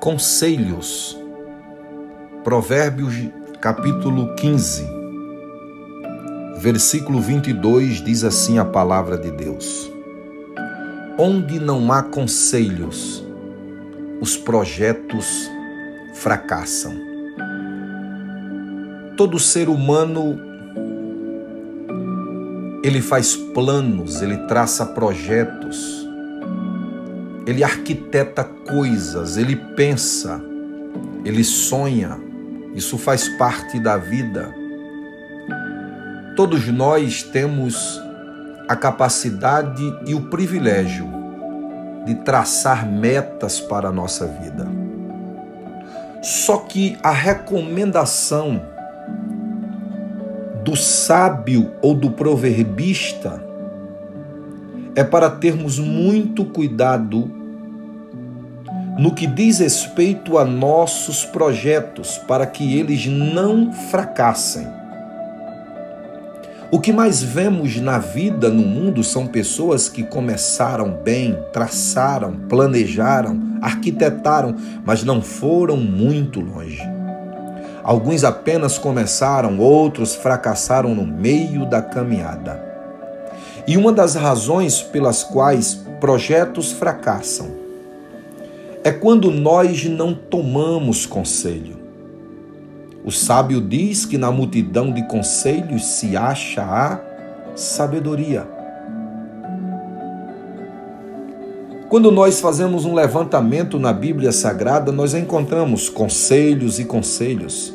Conselhos. Provérbios, capítulo 15, versículo 22 diz assim a palavra de Deus: Onde não há conselhos, os projetos fracassam. Todo ser humano ele faz planos, ele traça projetos, ele arquiteta coisas, ele pensa, ele sonha. Isso faz parte da vida. Todos nós temos a capacidade e o privilégio de traçar metas para a nossa vida. Só que a recomendação do sábio ou do proverbista é para termos muito cuidado no que diz respeito a nossos projetos, para que eles não fracassem. O que mais vemos na vida, no mundo, são pessoas que começaram bem, traçaram, planejaram, arquitetaram, mas não foram muito longe. Alguns apenas começaram, outros fracassaram no meio da caminhada. E uma das razões pelas quais projetos fracassam é quando nós não tomamos conselho. O sábio diz que na multidão de conselhos se acha a sabedoria. Quando nós fazemos um levantamento na Bíblia Sagrada, nós encontramos conselhos e conselhos.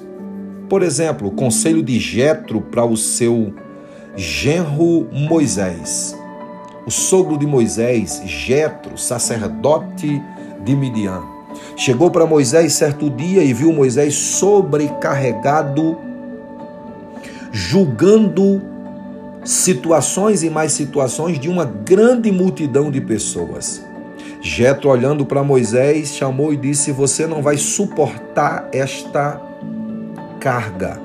Por exemplo, o conselho de Jetro para o seu genro Moisés. O sogro de Moisés, Jetro, sacerdote de Midian. Chegou para Moisés certo dia e viu Moisés sobrecarregado, julgando situações e mais situações de uma grande multidão de pessoas. Jetro, olhando para Moisés, chamou e disse: Você não vai suportar esta carga.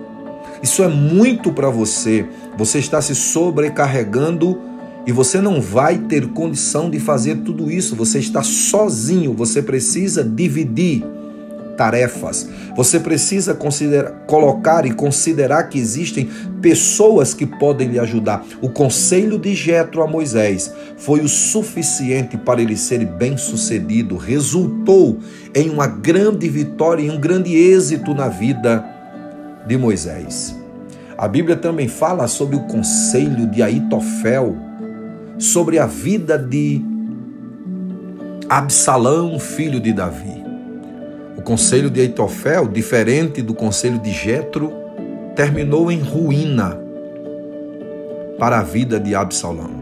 Isso é muito para você. Você está se sobrecarregando e você não vai ter condição de fazer tudo isso. Você está sozinho. Você precisa dividir tarefas. Você precisa colocar e considerar que existem pessoas que podem lhe ajudar. O conselho de Jetro a Moisés foi o suficiente para ele ser bem-sucedido, resultou em uma grande vitória e um grande êxito na vida de Moisés. A Bíblia também fala sobre o conselho de Aitofel, sobre a vida de Absalão, filho de Davi. O conselho de Eitofel, diferente do conselho de Jetro, terminou em ruína para a vida de Absalão.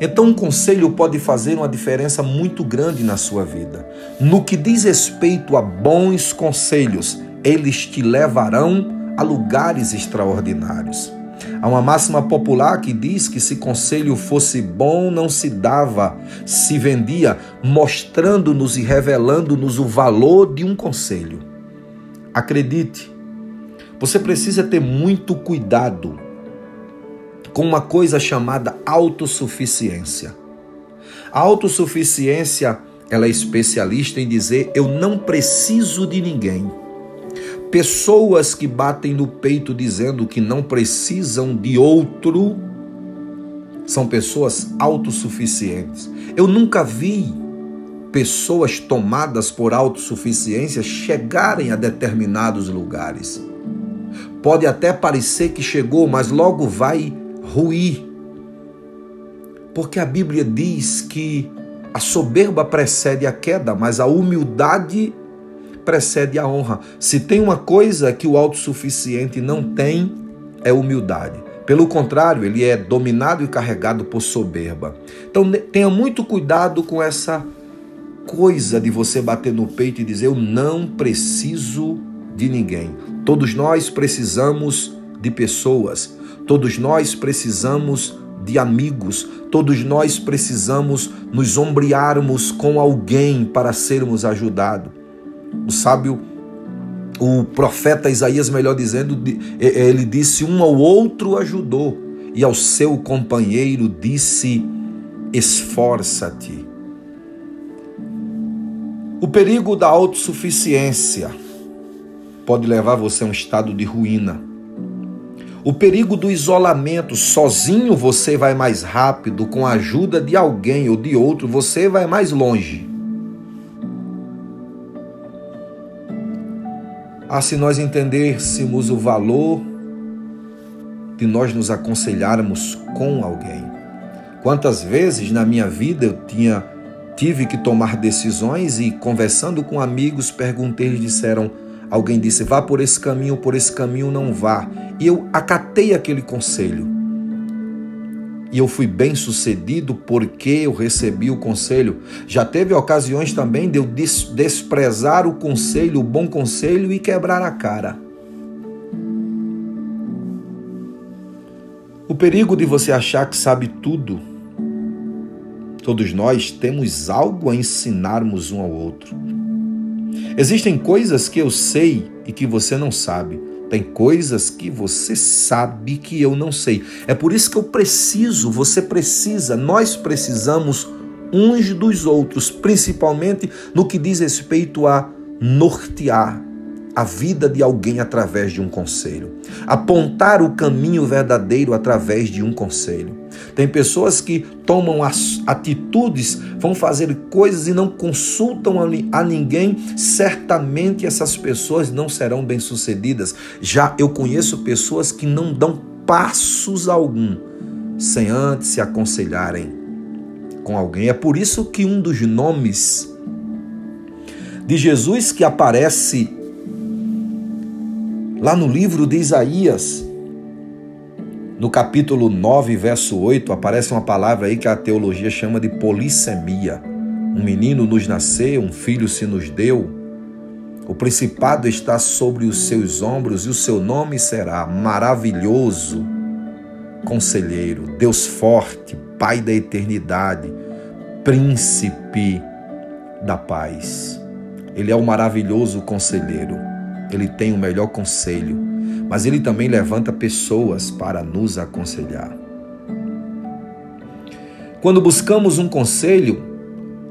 Então, um conselho pode fazer uma diferença muito grande na sua vida. No que diz respeito a bons conselhos, eles te levarão a lugares extraordinários. Há uma máxima popular que diz que se conselho fosse bom, não se dava, se vendia, mostrando-nos e revelando-nos o valor de um conselho. Acredite, você precisa ter muito cuidado com uma coisa chamada autossuficiência. A autossuficiência, ela é especialista em dizer eu não preciso de ninguém. Pessoas que batem no peito dizendo que não precisam de outro são pessoas autossuficientes. Eu nunca vi pessoas tomadas por autossuficiência chegarem a determinados lugares. Pode até parecer que chegou, mas logo vai ruir. Porque a Bíblia diz que a soberba precede a queda, mas a humildade precede a honra. Se tem uma coisa que o autossuficiente não tem, é humildade. Pelo contrário, ele é dominado e carregado por soberba. Então tenha muito cuidado com essa coisa de você bater no peito e dizer: Eu não preciso de ninguém. Todos nós precisamos de pessoas, todos nós precisamos de amigos, todos nós precisamos nos ombrearmos com alguém para sermos ajudados. O sábio, o profeta Isaías, melhor dizendo, ele disse: Um ao outro ajudou, e ao seu companheiro disse: Esforça-te. O perigo da autossuficiência pode levar você a um estado de ruína. O perigo do isolamento, sozinho você vai mais rápido, com a ajuda de alguém ou de outro, você vai mais longe. Ah, se nós entendêssemos o valor de nós nos aconselharmos com alguém. Quantas vezes na minha vida eu tinha tive que tomar decisões e conversando com amigos perguntei, disseram, alguém disse: "Vá por esse caminho, por esse caminho não vá". E eu acatei aquele conselho. E eu fui bem sucedido porque eu recebi o conselho. Já teve ocasiões também de eu desprezar o conselho, o bom conselho e quebrar a cara. O perigo de você achar que sabe tudo. Todos nós temos algo a ensinarmos um ao outro. Existem coisas que eu sei e que você não sabe. Tem coisas que você sabe que eu não sei. É por isso que eu preciso, você precisa, nós precisamos uns dos outros, principalmente no que diz respeito a nortear a vida de alguém através de um conselho, apontar o caminho verdadeiro através de um conselho. Tem pessoas que tomam atitudes, vão fazer coisas e não consultam a ninguém, certamente essas pessoas não serão bem-sucedidas. Já eu conheço pessoas que não dão passos algum sem antes se aconselharem com alguém. É por isso que um dos nomes de Jesus que aparece Lá no livro de Isaías, no capítulo 9, verso 8, aparece uma palavra aí que a teologia chama de polissemia. Um menino nos nasceu, um filho se nos deu. O principado está sobre os seus ombros e o seu nome será maravilhoso, conselheiro, Deus forte, Pai da eternidade, príncipe da paz. Ele é o maravilhoso conselheiro ele tem o melhor conselho, mas ele também levanta pessoas para nos aconselhar. Quando buscamos um conselho,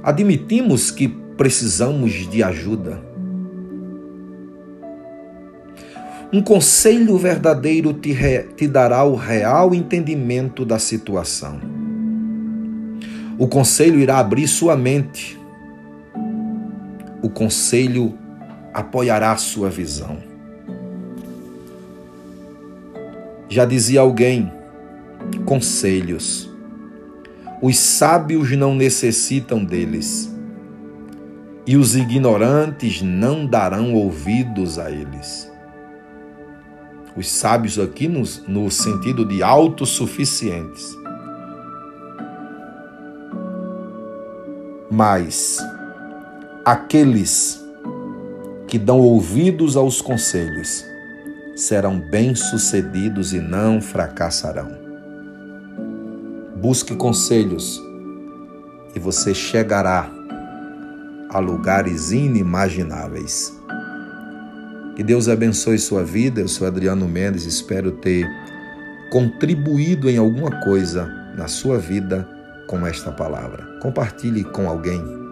admitimos que precisamos de ajuda. Um conselho verdadeiro te, re, te dará o real entendimento da situação. O conselho irá abrir sua mente. O conselho apoiará sua visão. Já dizia alguém: conselhos. Os sábios não necessitam deles, e os ignorantes não darão ouvidos a eles. Os sábios aqui no, no sentido de autossuficientes. Mas aqueles que dão ouvidos aos conselhos serão bem-sucedidos e não fracassarão. Busque conselhos e você chegará a lugares inimagináveis. Que Deus abençoe sua vida. Eu sou Adriano Mendes, espero ter contribuído em alguma coisa na sua vida com esta palavra. Compartilhe com alguém